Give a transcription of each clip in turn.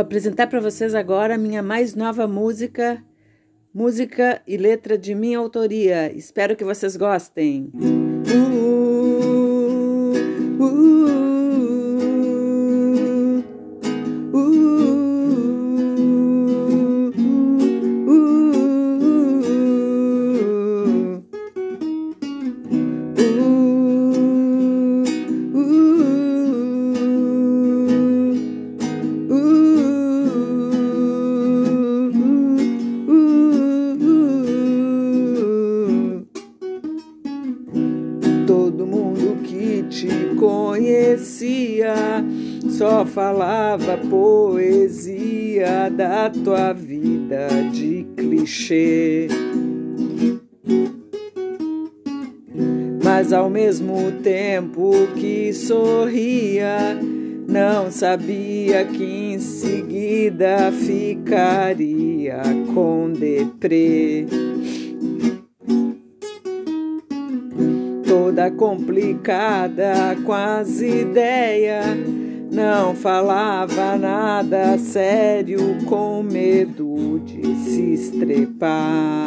Vou apresentar para vocês agora a minha mais nova música, música e letra de minha autoria. Espero que vocês gostem. Uh, uh, conhecia só falava poesia da tua vida de clichê. Mas ao mesmo tempo que sorria, não sabia que em seguida ficaria com deprê. Complicada com as ideias. Não falava nada sério com medo de se estrepar.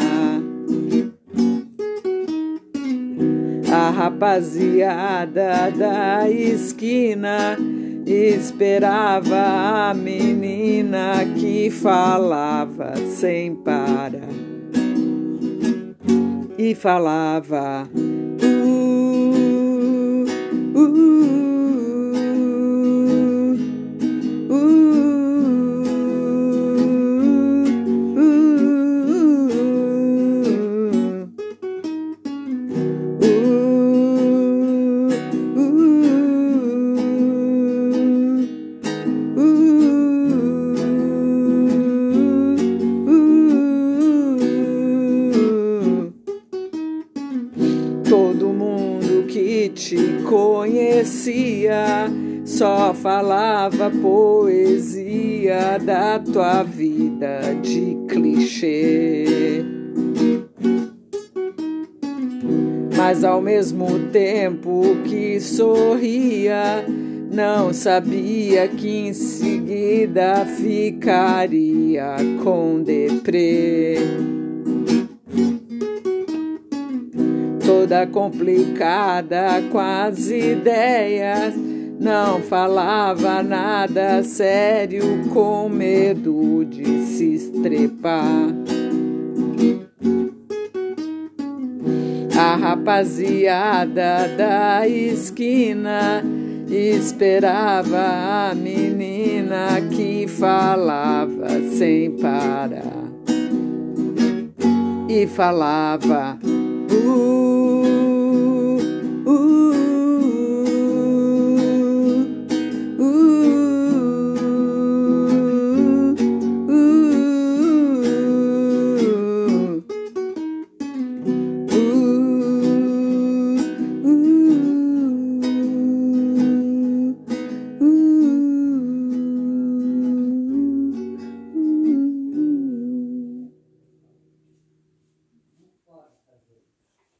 A rapaziada da esquina esperava a menina que falava sem parar e falava. Te conhecia só falava poesia da tua vida de clichê. Mas ao mesmo tempo que sorria, não sabia que em seguida ficaria com deprê. Toda complicada com as ideias. Não falava nada sério com medo de se estrepar. A rapaziada da esquina esperava a menina que falava sem parar. E falava